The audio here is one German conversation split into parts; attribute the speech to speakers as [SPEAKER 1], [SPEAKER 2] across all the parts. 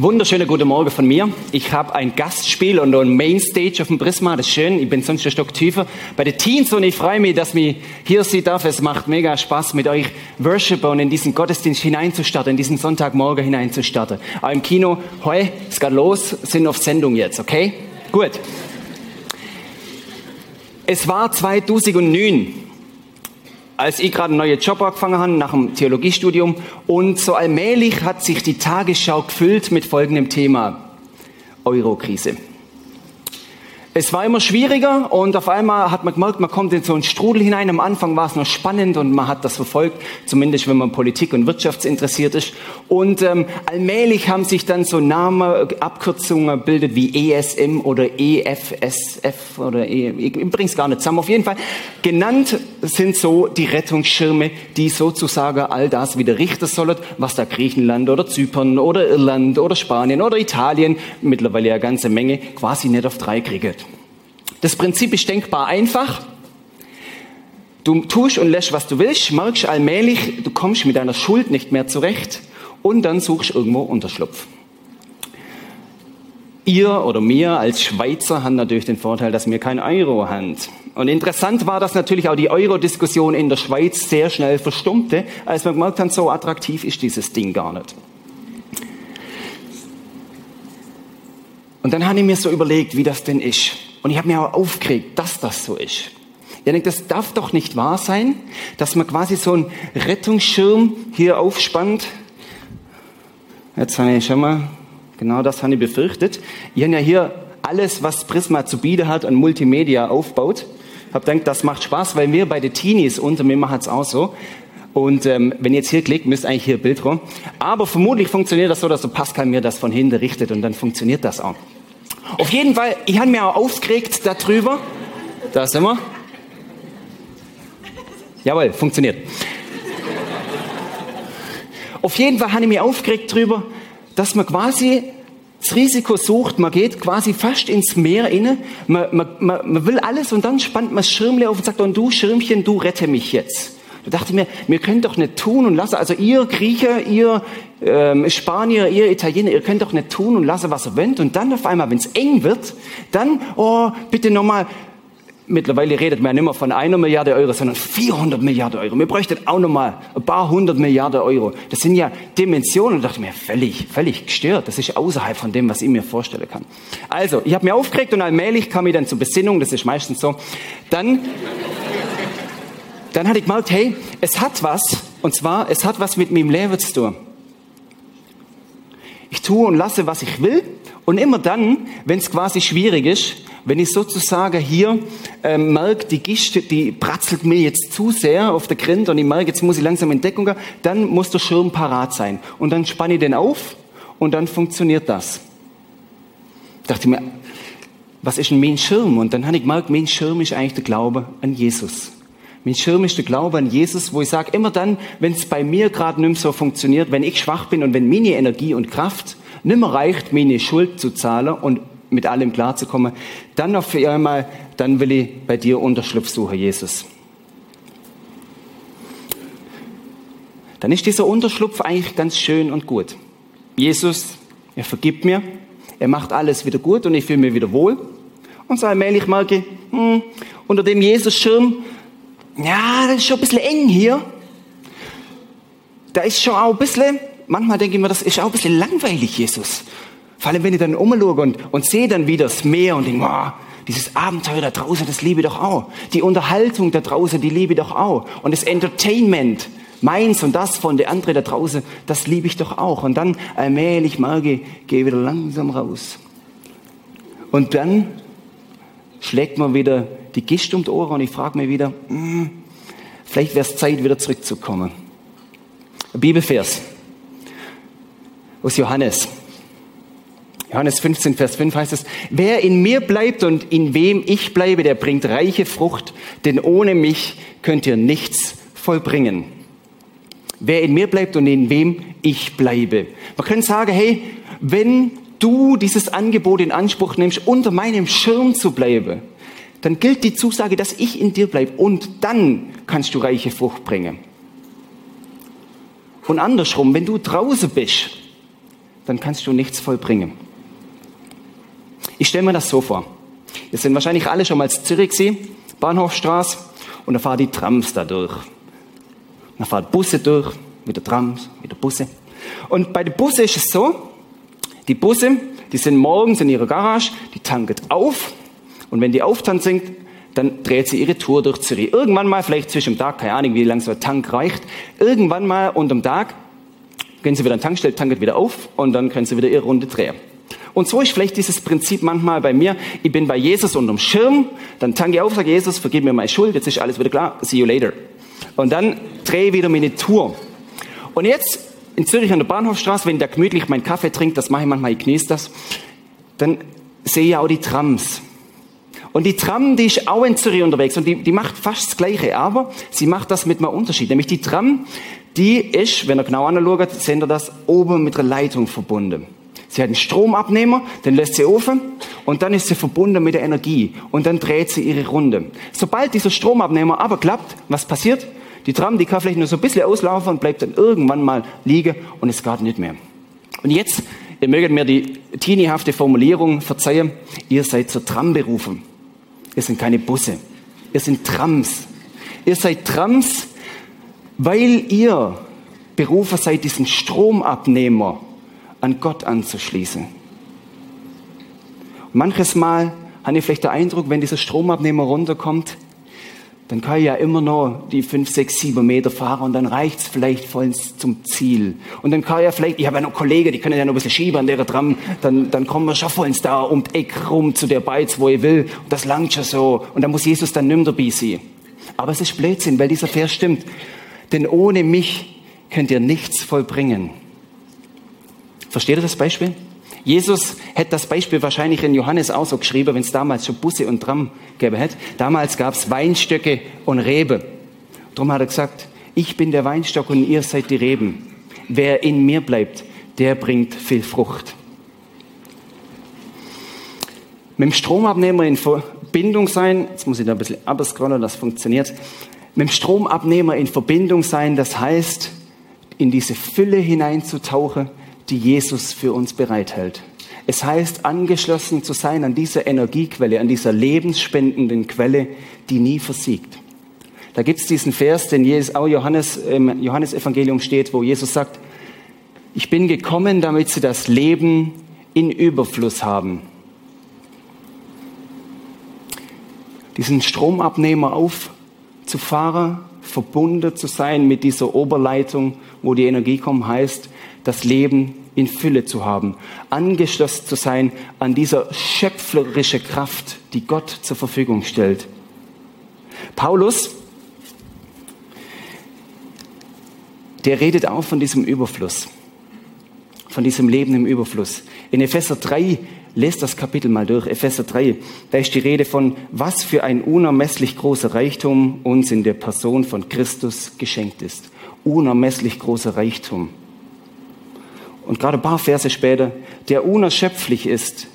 [SPEAKER 1] Wunderschöner guten Morgen von mir. Ich habe ein Gastspiel und ein Mainstage auf dem Prisma. Das ist schön. Ich bin sonst ein Stock tiefer. Bei den Teens und ich freue mich, dass mich hier sehen darf. Es macht mega Spaß, mit euch Worshipper und in diesen Gottesdienst hineinzustarten, in diesen Sonntagmorgen hineinzustarten. Aber im Kino, heu, es geht los, sind auf Sendung jetzt, okay? Gut. Es war 2009 als ich gerade einen neuen Job angefangen habe, nach dem Theologiestudium. Und so allmählich hat sich die Tagesschau gefüllt mit folgendem Thema. Eurokrise. Es war immer schwieriger und auf einmal hat man gemerkt, man kommt in so einen Strudel hinein. Am Anfang war es noch spannend und man hat das verfolgt, zumindest wenn man Politik und Wirtschaftsinteressiert ist. Und ähm, allmählich haben sich dann so Namen, Abkürzungen bildet wie ESM oder EFSF oder E, ich bring's gar nicht zusammen. Auf jeden Fall genannt sind so die Rettungsschirme, die sozusagen all das wieder richten sollen, was da Griechenland oder Zypern oder Irland oder Spanien oder Italien, mittlerweile ja ganze Menge, quasi nicht auf drei kriegt. Das Prinzip ist denkbar einfach. Du tust und lässt, was du willst, merkst allmählich, du kommst mit deiner Schuld nicht mehr zurecht und dann suchst irgendwo Unterschlupf. Ihr oder mir als Schweizer haben natürlich den Vorteil, dass wir kein Euro haben. Und interessant war, dass natürlich auch die Euro-Diskussion in der Schweiz sehr schnell verstummte, als man gemerkt hat, so attraktiv ist dieses Ding gar nicht. Und dann habe ich mir so überlegt, wie das denn ist. Und ich habe mir auch aufgeregt, dass das so ist. Ich denke, das darf doch nicht wahr sein, dass man quasi so einen Rettungsschirm hier aufspannt. Jetzt habe ich schon mal, genau das habe ich befürchtet. Ich habe ja hier alles, was Prisma zu bieten hat, an Multimedia aufbaut. Ich habe gedacht, das macht Spaß, weil wir bei den Teenies unter mir machen es auch so. Und ähm, wenn ihr jetzt hier klickt, müsst eigentlich hier Bild rum. Aber vermutlich funktioniert das so, dass so Pascal mir das von hinten richtet und dann funktioniert das auch. Auf jeden Fall, ich habe mir auch aufgeregt darüber. Da sind wir. Jawohl, funktioniert. Auf jeden Fall habe ich mich aufgeregt darüber, dass man quasi das Risiko sucht, man geht quasi fast ins Meer inne, man, man, man, man will alles und dann spannt man das Schirmle auf und sagt, und du Schirmchen, du rette mich jetzt. Da dachte ich mir, wir können doch nicht tun und lassen, also ihr Griecher, ihr ähm, Spanier, ihr Italiener, ihr könnt doch nicht tun und lassen, was ihr wollt. Und dann auf einmal, wenn es eng wird, dann, oh, bitte nochmal, mittlerweile redet man ja nicht mehr von einer Milliarde Euro, sondern 400 Milliarden Euro. Wir bräuchten auch nochmal ein paar hundert Milliarden Euro. Das sind ja Dimensionen. Und da dachte ich mir, völlig, völlig gestört. Das ist außerhalb von dem, was ich mir vorstellen kann. Also, ich habe mir aufgeregt und allmählich kam ich dann zur Besinnung. Das ist meistens so. Dann dann hatte ich gemerkt, hey, es hat was, und zwar, es hat was mit meinem Leben zu tun. Ich tue und lasse, was ich will, und immer dann, wenn es quasi schwierig ist, wenn ich sozusagen hier ähm, merke, die Gischte, die pratzelt mir jetzt zu sehr auf der Grind und ich merke, jetzt muss ich langsam in Deckung gehen, dann muss der Schirm parat sein. Und dann spanne ich den auf und dann funktioniert das. Ich dachte mir, was ist ein mein Schirm? Und dann habe ich gemerkt, mein Schirm ist eigentlich der Glaube an Jesus. Mein Schirm ist der Glaube an Jesus, wo ich sage, immer dann, wenn es bei mir gerade nicht mehr so funktioniert, wenn ich schwach bin und wenn meine Energie und Kraft nicht mehr reicht, meine Schuld zu zahlen und mit allem klarzukommen, dann auf einmal, dann will ich bei dir Unterschlupf suchen, Jesus. Dann ist dieser Unterschlupf eigentlich ganz schön und gut. Jesus, er vergibt mir, er macht alles wieder gut und ich fühle mich wieder wohl. Und so allmählich merke ich, hm, unter dem Jesus-Schirm ja, das ist schon ein bisschen eng hier. Da ist schon auch ein bisschen, manchmal denke ich mir, das ist auch ein bisschen langweilig, Jesus. Vor allem, wenn ich dann umschaue und, und sehe dann wieder das Meer und denke, wow, dieses Abenteuer da draußen, das liebe ich doch auch. Die Unterhaltung da draußen, die liebe ich doch auch. Und das Entertainment, meins und das von der andere da draußen, das liebe ich doch auch. Und dann allmählich merke ich, gehe wieder langsam raus. Und dann schlägt man wieder die Gischt um die Ohren und ich frage mich wieder, hm, vielleicht wäre es Zeit, wieder zurückzukommen. Ein Bibelvers aus Johannes. Johannes 15, Vers 5 heißt es, wer in mir bleibt und in wem ich bleibe, der bringt reiche Frucht, denn ohne mich könnt ihr nichts vollbringen. Wer in mir bleibt und in wem ich bleibe. Man könnte sagen, hey, wenn du dieses Angebot in Anspruch nimmst, unter meinem Schirm zu bleiben, dann gilt die Zusage, dass ich in dir bleibe und dann kannst du reiche Frucht bringen. Und andersrum, wenn du draußen bist, dann kannst du nichts vollbringen. Ich stelle mir das so vor. Wir sind wahrscheinlich alle schon mal in Zürich gewesen, Bahnhofstraße, und da fahren die Trams da durch. Da fahren Busse durch, wieder Trams, wieder Busse. Und bei den Bussen ist es so, die Busse, die sind morgens in ihrer Garage, die tanken auf, und wenn die auftankt sind, dann dreht sie ihre Tour durch Zürich. Irgendwann mal, vielleicht zwischen dem Tag, keine Ahnung, wie lange so ein Tank reicht, irgendwann mal unterm Tag gehen sie wieder an die Tankstelle, tanken wieder auf und dann können sie wieder ihre Runde drehen. Und so ist vielleicht dieses Prinzip manchmal bei mir. Ich bin bei Jesus unterm Schirm, dann tanke ich auf, sage Jesus, vergib mir meine Schuld, jetzt ist alles wieder klar, see you later. Und dann drehe ich wieder meine Tour. Und jetzt in Zürich an der Bahnhofstraße, wenn der gemütlich meinen Kaffee trinkt, das mache ich manchmal, ich genieße das, dann sehe ich auch die Trams. Und die Tram, die ist auch in Zürich unterwegs und die, die macht fast das Gleiche, aber sie macht das mit einem Unterschied. Nämlich die Tram, die ist, wenn ihr genau anschaut, seht ihr das, oben mit einer Leitung verbunden. Sie hat einen Stromabnehmer, den lässt sie offen und dann ist sie verbunden mit der Energie und dann dreht sie ihre Runde. Sobald dieser Stromabnehmer aber klappt, was passiert? Die Tram, die kann vielleicht nur so ein bisschen auslaufen und bleibt dann irgendwann mal liegen und es geht nicht mehr. Und jetzt, ihr möget mir die teeniehafte Formulierung verzeihen, ihr seid zur Tram berufen. Ihr sind keine Busse. Ihr sind Trams. Ihr seid Trams, weil ihr Berufer seid, diesen Stromabnehmer an Gott anzuschließen. Manches Mal habe ich vielleicht den Eindruck, wenn dieser Stromabnehmer runterkommt, dann kann ich ja immer noch die fünf, sechs, sieben Meter fahren und dann reicht's vielleicht vollends zum Ziel. Und dann kann ich ja vielleicht, ich habe ja noch Kollegen, die können ja noch ein bisschen schieben an der dran, dann, dann kommen wir schon vollends da um die Eck rum zu der Beiz, wo ich will. Und das langt schon so. Und dann muss Jesus dann nimmer dabei sein. Aber es ist Blödsinn, weil dieser Vers stimmt. Denn ohne mich könnt ihr nichts vollbringen. Versteht ihr das Beispiel? Jesus hätte das Beispiel wahrscheinlich in Johannes auch so geschrieben, wenn es damals schon Busse und Tram gäbe hätte. Damals gab es Weinstöcke und Rebe. Darum hat er gesagt, ich bin der Weinstock und ihr seid die Reben. Wer in mir bleibt, der bringt viel Frucht. Mit dem Stromabnehmer in Verbindung sein, jetzt muss ich da ein bisschen abscrollen, das funktioniert. Mit dem Stromabnehmer in Verbindung sein, das heißt, in diese Fülle hineinzutauchen, die Jesus für uns bereithält. Es heißt, angeschlossen zu sein an dieser Energiequelle, an dieser lebensspendenden Quelle, die nie versiegt. Da gibt es diesen Vers, den Jesus, auch Johannes, im Johannesevangelium steht, wo Jesus sagt, ich bin gekommen, damit sie das Leben in Überfluss haben. Diesen Stromabnehmer aufzufahren, verbunden zu sein mit dieser Oberleitung, wo die Energie kommt, heißt, das Leben in Fülle zu haben, angeschlossen zu sein an dieser schöpferische Kraft, die Gott zur Verfügung stellt. Paulus, der redet auch von diesem Überfluss, von diesem Leben im Überfluss. In Epheser 3, lest das Kapitel mal durch, Epheser 3, da ist die Rede von, was für ein unermesslich großer Reichtum uns in der Person von Christus geschenkt ist. Unermesslich großer Reichtum und gerade ein paar Verse später, der unerschöpflich ist,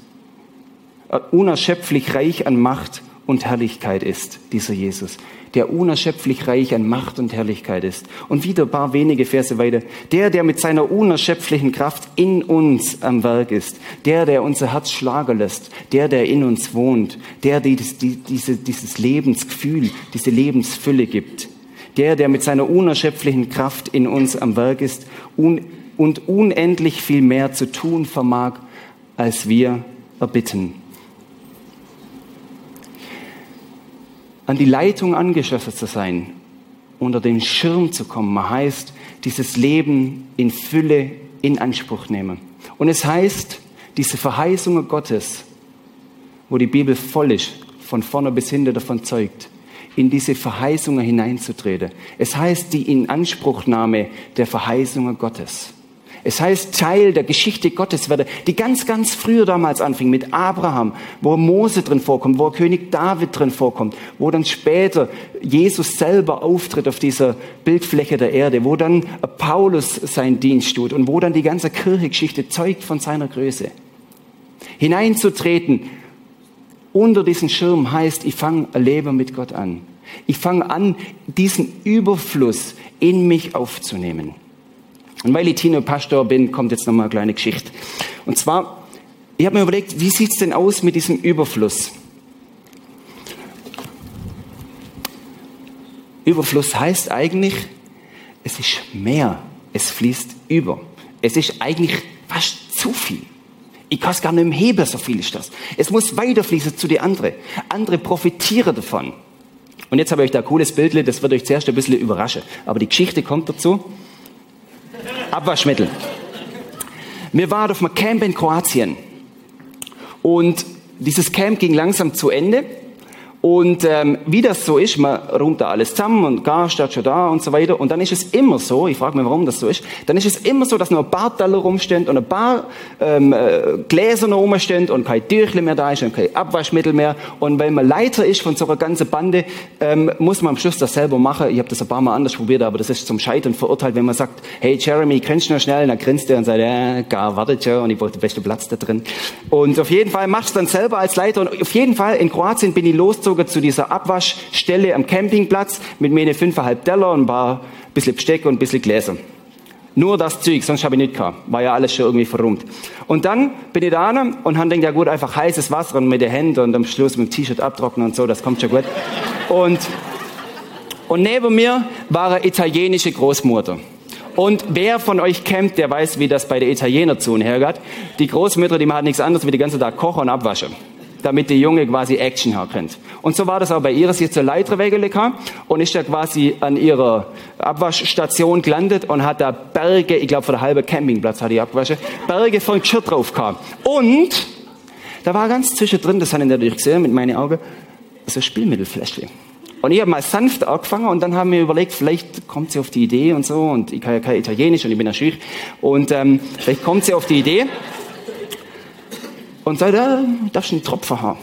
[SPEAKER 1] äh, unerschöpflich reich an Macht und Herrlichkeit ist, dieser Jesus. Der unerschöpflich reich an Macht und Herrlichkeit ist. Und wieder ein paar wenige Verse weiter. Der, der mit seiner unerschöpflichen Kraft in uns am Werk ist. Der, der unser Herz schlagen lässt. Der, der in uns wohnt. Der, der dieses, diese, dieses Lebensgefühl, diese Lebensfülle gibt. Der, der mit seiner unerschöpflichen Kraft in uns am Werk ist. Un und unendlich viel mehr zu tun vermag, als wir erbitten. An die Leitung angeschlossen zu sein, unter den Schirm zu kommen, heißt, dieses Leben in Fülle in Anspruch nehmen. Und es heißt, diese Verheißungen Gottes, wo die Bibel voll ist, von vorne bis hinten davon zeugt, in diese Verheißungen hineinzutreten. Es heißt die Inanspruchnahme der Verheißungen Gottes. Es heißt Teil der Geschichte Gottes werde, die ganz, ganz früher damals anfing mit Abraham, wo Mose drin vorkommt, wo König David drin vorkommt, wo dann später Jesus selber auftritt auf dieser Bildfläche der Erde, wo dann Paulus seinen Dienst tut und wo dann die ganze Kirchengeschichte zeugt von seiner Größe. Hineinzutreten unter diesen Schirm heißt, ich fange ein Leben mit Gott an. Ich fange an, diesen Überfluss in mich aufzunehmen. Und weil ich Tino-Pastor bin, kommt jetzt nochmal eine kleine Geschichte. Und zwar, ich habe mir überlegt, wie sieht's denn aus mit diesem Überfluss? Überfluss heißt eigentlich, es ist mehr, es fließt über. Es ist eigentlich fast zu viel. Ich kann es gar nicht mehr heben, so viel ist das. Es muss weiterfließen zu den anderen. Andere profitieren davon. Und jetzt habe ich euch da ein cooles Bild, das wird euch zuerst ein bisschen überraschen. Aber die Geschichte kommt dazu. Abwaschmittel. Wir waren auf einem Camp in Kroatien. Und dieses Camp ging langsam zu Ende. Und ähm, wie das so ist, man räumt da alles zusammen und gar steht schon da und so weiter. Und dann ist es immer so, ich frage mich, warum das so ist, dann ist es immer so, dass noch ein paar Teller rumstehen und ein paar ähm, äh, Gläser noch rumstehen und kein Tüchle mehr da ist und kein Abwaschmittel mehr. Und weil man Leiter ist von so einer ganzen Bande, ähm, muss man am Schluss das selber machen. Ich habe das ein paar Mal anders probiert, aber das ist zum Scheitern verurteilt, wenn man sagt, hey Jeremy, grinst noch schnell, dann grinst er und sagt, ja, gar, wartet ja, und ich wollte den besten Platz da drin. Und auf jeden Fall machst du dann selber als Leiter und auf jeden Fall in Kroatien bin ich losgezogen gezogen zu dieser Abwaschstelle am Campingplatz mit meine fünfeinhalb Teller und ein paar bisschen Besteck und ein bisschen Gläser. Nur das Zeug, sonst habe ich nicht gehabt. War ja alles schon irgendwie verrummt. Und dann bin ich da und habe gedacht, ja gut, einfach heißes Wasser und mit den Händen und am Schluss mit dem T-Shirt abtrocknen und so, das kommt schon gut. Und, und neben mir war eine italienische Großmutter. Und wer von euch kennt, der weiß, wie das bei der Italiener zu und her geht. Die Großmütter, die machen nichts anderes, wie die ganze Tag kochen und abwaschen damit die Junge quasi Action herkennt. Und so war das auch bei ihr. Sie hat zur Leiterwege und ist da quasi an ihrer Abwaschstation gelandet und hat da Berge, ich glaube für der halbe Campingplatz hat die abgewaschen, Berge von Geschirr drauf gehabt. Und da war ganz zwischendrin, das habe ich natürlich gesehen mit meinen Augen, so Spielmittelfläschchen. Und ich habe mal sanft angefangen und dann haben wir überlegt, vielleicht kommt sie auf die Idee und so und ich kann ja kein Italienisch und ich bin ja schüch und ähm, vielleicht kommt sie auf die Idee und sagt, ah, darfst du einen Tropfen haben.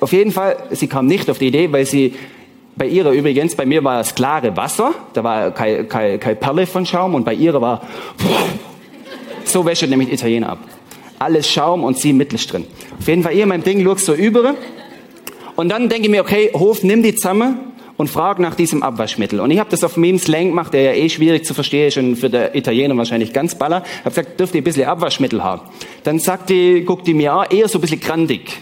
[SPEAKER 1] Auf jeden Fall, sie kam nicht auf die Idee, weil sie bei ihrer übrigens, bei mir war es klare Wasser, da war keine, keine, keine Perle von Schaum und bei ihrer war, so wäscht nämlich Italiener ab. Alles Schaum und sie mittels drin. Auf jeden Fall, ihr mein Ding schaut so über. Und dann denke ich mir, okay, Hof, nimm die zusammen und frag nach diesem Abwaschmittel. Und ich habe das auf meinem Slang gemacht, der ja eh schwierig zu verstehen ist und für den Italiener wahrscheinlich ganz baller. Hab gesagt, dürft ihr ein bisschen Abwaschmittel haben? Dann sagt die, guckt die mir an, eher so ein bisschen grandig.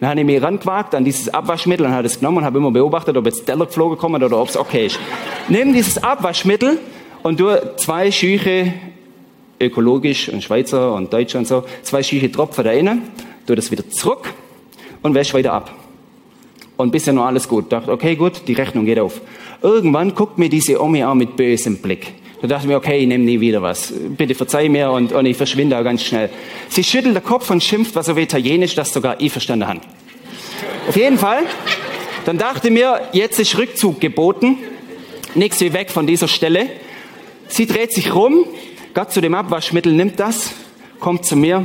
[SPEAKER 1] Dann habe ich mich rangewagt an dieses Abwaschmittel und habe es genommen und habe immer beobachtet, ob jetzt Teller geflogen kommen oder ob es okay ist. Nimm dieses Abwaschmittel und du zwei Schüche ökologisch und Schweizer und Deutscher und so, zwei Schüche Tropfen da innen, tu das wieder zurück und wäsch weiter ab. Und bisher noch alles gut. Dachte, okay, gut, die Rechnung geht auf. Irgendwann guckt mir diese Omi an mit bösem Blick. Da dachte ich mir, okay, ich nehme nie wieder was. Bitte verzeih mir und, und ich verschwinde auch ganz schnell. Sie schüttelt den Kopf und schimpft was auf Italienisch, das sogar ich verstanden habe. Auf jeden Fall, dann dachte mir, jetzt ist Rückzug geboten. Nichts wie weg von dieser Stelle. Sie dreht sich rum, geht zu dem Abwaschmittel, nimmt das, kommt zu mir,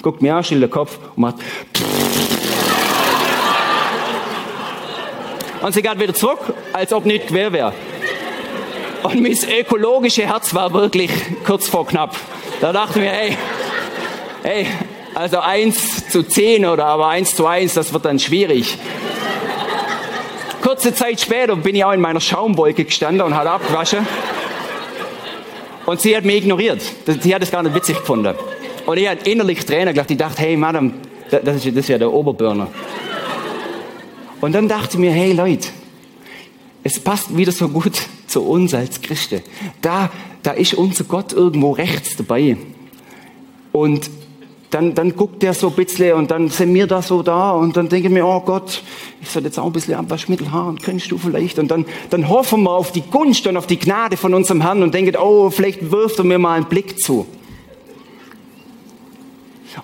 [SPEAKER 1] guckt mir an, schüttelt den Kopf und macht und sie geht wieder zurück, als ob nicht quer wäre. Und mein ökologische Herz war wirklich kurz vor knapp. Da dachte ich mir, hey, hey, also eins zu zehn oder aber eins zu eins, das wird dann schwierig. Kurze Zeit später bin ich auch in meiner Schaumwolke gestanden und hat abgewaschen. Und sie hat mich ignoriert. Sie hat es gar nicht witzig gefunden. Und ich hatte innerlich Tränen gelacht. Ich dachte, hey, Madame, das ist, das ist ja der Oberbürner. Und dann dachte ich mir, hey Leute, es passt wieder so gut zu uns als Christen. Da, da ist unser Gott irgendwo rechts dabei. Und dann, dann guckt der so ein bisschen und dann sind wir da so da und dann denke ich mir, oh Gott, ich soll jetzt auch ein bisschen Abwaschmittel haben, kennst du vielleicht? Und dann, dann hoffen wir auf die Gunst und auf die Gnade von unserem Herrn und denken, oh, vielleicht wirft er mir mal einen Blick zu.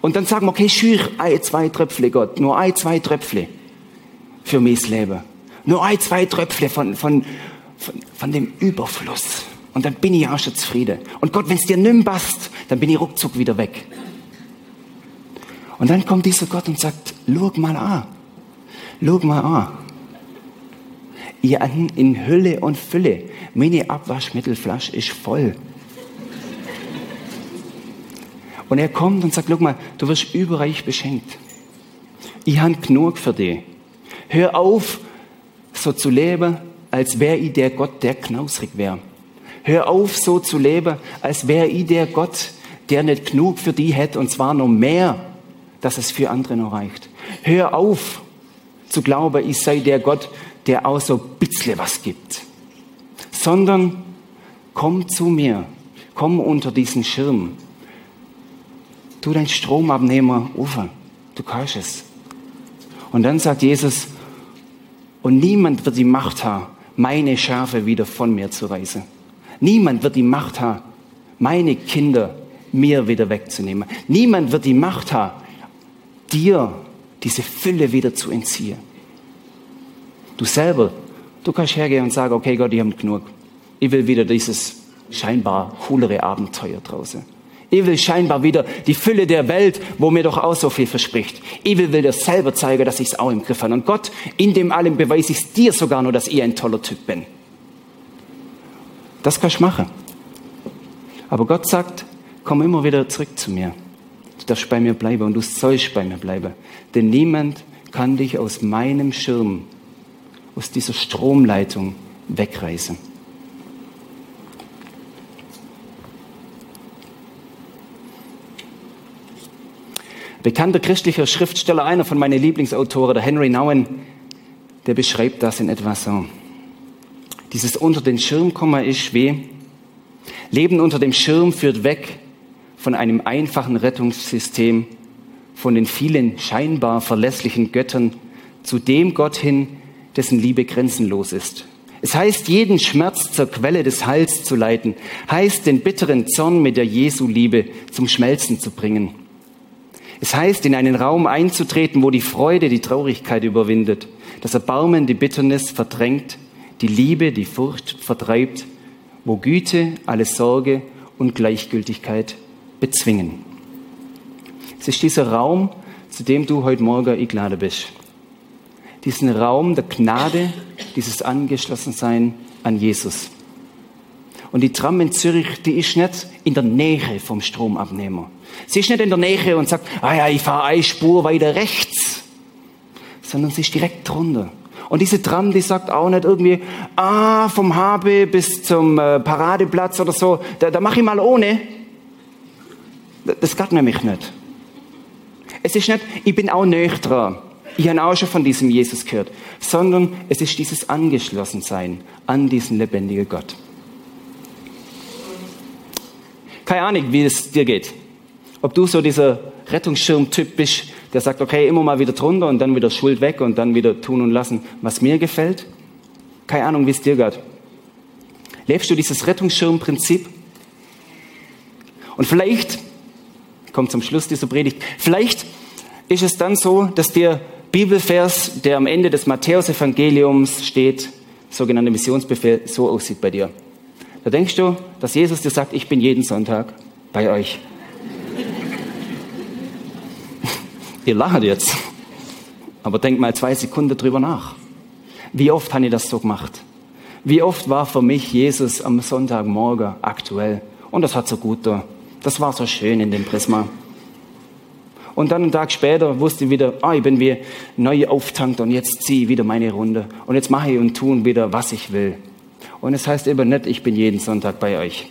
[SPEAKER 1] Und dann sagen wir, okay, schür ein, zwei Tröpfle, Gott, nur ein, zwei Tröpfle für mein Leben. Nur ein, zwei Tröpfle von, von, von, von dem Überfluss. Und dann bin ich auch schon zufrieden. Und Gott, wenn es dir nimm passt, dann bin ich ruckzuck wieder weg. Und dann kommt dieser Gott und sagt, schau mal an. Schau mal an. Ihr in Hülle und Fülle. Meine Abwaschmittelflasche ist voll. Und er kommt und sagt, schau mal, du wirst überreich beschenkt. Ich habe genug für dich. Hör auf, so zu leben, als wäre ich der Gott, der knausrig wäre. Hör auf, so zu leben, als wäre ich der Gott, der nicht genug für die hätte, und zwar noch mehr, dass es für andere noch reicht. Hör auf, zu glauben, ich sei der Gott, der auch so ein bisschen was gibt. Sondern komm zu mir, komm unter diesen Schirm. Tu deinen Stromabnehmer auf. Du kannst es. Und dann sagt Jesus, und niemand wird die Macht haben, meine Schafe wieder von mir zu reißen. Niemand wird die Macht haben, meine Kinder mir wieder wegzunehmen. Niemand wird die Macht haben, dir diese Fülle wieder zu entziehen. Du selber, du kannst hergehen und sagen, okay Gott, ich habe genug. Ich will wieder dieses scheinbar coolere Abenteuer draußen. Ich will scheinbar wieder die Fülle der Welt, wo mir doch auch so viel verspricht. Ich will dir selber zeigen, dass ich es auch im Griff habe. Und Gott, in dem allem beweise ich dir sogar nur, dass ich ein toller Typ bin. Das kannst du machen. Aber Gott sagt, komm immer wieder zurück zu mir. Du darfst bei mir bleiben und du sollst bei mir bleiben. Denn niemand kann dich aus meinem Schirm, aus dieser Stromleitung wegreißen. Bekannter christlicher Schriftsteller, einer von meinen Lieblingsautoren, der Henry Nouwen, der beschreibt das in etwa so. Dieses unter den Schirm kommen ist weh. Leben unter dem Schirm führt weg von einem einfachen Rettungssystem, von den vielen scheinbar verlässlichen Göttern zu dem Gott hin, dessen Liebe grenzenlos ist. Es heißt, jeden Schmerz zur Quelle des Heils zu leiten, heißt, den bitteren Zorn mit der Jesu-Liebe zum Schmelzen zu bringen. Es heißt, in einen Raum einzutreten, wo die Freude die Traurigkeit überwindet, das Erbarmen die Bitternis verdrängt, die Liebe die Furcht vertreibt, wo Güte alle Sorge und Gleichgültigkeit bezwingen. Es ist dieser Raum, zu dem du heute Morgen eingeladen bist. Diesen Raum der Gnade, dieses Angeschlossensein an Jesus. Und die Tram in Zürich, die ist nicht in der Nähe vom Stromabnehmer. Sie ist nicht in der Nähe und sagt, ah ja, ich fahre eine Spur weiter rechts, sondern sie ist direkt drunter. Und diese Tram, die sagt auch nicht irgendwie, ah, vom HB bis zum äh, Paradeplatz oder so, da, da mache ich mal ohne. Das geht nämlich nicht. Es ist nicht, ich bin auch näher dran. Ich habe auch schon von diesem Jesus gehört. Sondern es ist dieses Angeschlossensein an diesen lebendigen Gott. Keine Ahnung, wie es dir geht. Ob du so dieser Rettungsschirmtyp bist, der sagt, okay, immer mal wieder drunter und dann wieder Schuld weg und dann wieder tun und lassen, was mir gefällt. Keine Ahnung, wie es dir geht. Lebst du dieses Rettungsschirmprinzip? Und vielleicht, kommt zum Schluss dieser Predigt, vielleicht ist es dann so, dass der Bibelvers, der am Ende des Matthäusevangeliums steht, sogenannte Missionsbefehl, so aussieht bei dir. Da denkst du, dass Jesus dir sagt, ich bin jeden Sonntag bei euch. Ihr lacht jetzt. Aber denkt mal zwei Sekunden drüber nach. Wie oft habe ich das so gemacht? Wie oft war für mich Jesus am Sonntagmorgen aktuell? Und das hat so gut da. Das war so schön in dem Prisma. Und dann einen Tag später wusste ich wieder, ah, ich bin wie neu auftankt und jetzt ziehe ich wieder meine Runde. Und jetzt mache ich und tue wieder, was ich will. Und es heißt eben nicht, ich bin jeden Sonntag bei euch.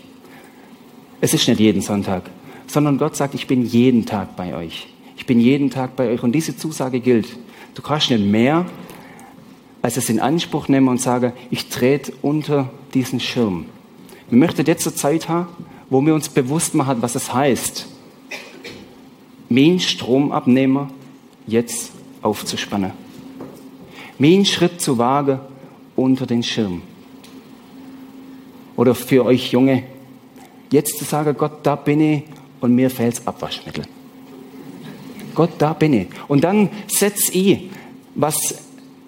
[SPEAKER 1] Es ist nicht jeden Sonntag, sondern Gott sagt, ich bin jeden Tag bei euch. Ich bin jeden Tag bei euch. Und diese Zusage gilt. Du kannst nicht mehr, als es in Anspruch nehmen und sagen, ich trete unter diesen Schirm. Wir möchten jetzt zur Zeit haben, wo wir uns bewusst machen, was es heißt, mein Stromabnehmer jetzt aufzuspannen. Mein Schritt zu wagen unter den Schirm oder für euch Junge, jetzt zu sagen, Gott, da bin ich und mir fehlt's Abwaschmittel. Gott, da bin ich. Und dann setz ich, was,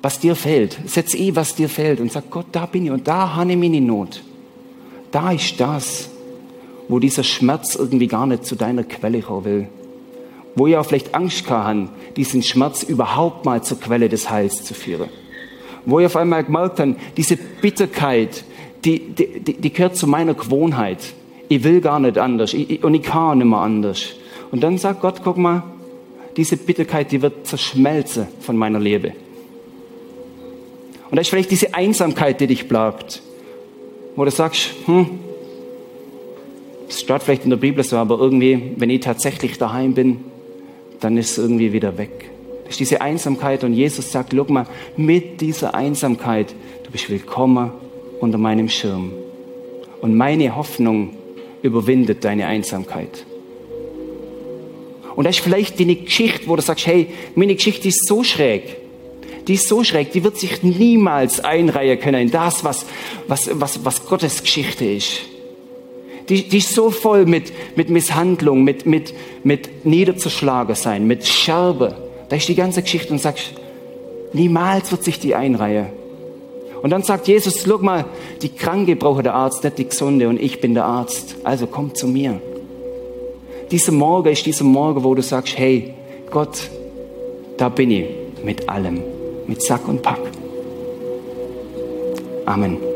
[SPEAKER 1] was dir fehlt. Setz ich, was dir fehlt und sag, Gott, da bin ich und da habe ich meine Not. Da ist das, wo dieser Schmerz irgendwie gar nicht zu deiner Quelle kommen will. Wo ihr auch vielleicht Angst haben, diesen Schmerz überhaupt mal zur Quelle des Heils zu führen. Wo ihr auf einmal gemerkt habt, diese Bitterkeit, die, die, die, die gehört zu meiner Gewohnheit. Ich will gar nicht anders ich, und ich kann nicht mehr anders. Und dann sagt Gott, guck mal, diese Bitterkeit, die wird zerschmelzen von meiner Liebe. Und da ist vielleicht diese Einsamkeit, die dich plagt, wo du sagst, hm, Es steht vielleicht in der Bibel so, aber irgendwie, wenn ich tatsächlich daheim bin, dann ist es irgendwie wieder weg. Das ist diese Einsamkeit und Jesus sagt, guck mal, mit dieser Einsamkeit, du bist willkommen unter meinem Schirm. Und meine Hoffnung überwindet deine Einsamkeit. Und das ist vielleicht deine Geschichte, wo du sagst, hey, meine Geschichte ist so schräg. Die ist so schräg, die wird sich niemals einreihen können in das, was, was, was, was Gottes Geschichte ist. Die, die ist so voll mit, mit Misshandlung, mit, mit, mit Niederzuschlagen sein, mit Scherbe. Da ist die ganze Geschichte und sagst, niemals wird sich die einreihen. Und dann sagt Jesus, guck mal, die Kranke braucht der Arzt, nicht die Gesunde und ich bin der Arzt. Also komm zu mir. Dieser Morgen ist dieser Morgen, wo du sagst, hey, Gott, da bin ich mit allem, mit Sack und Pack. Amen.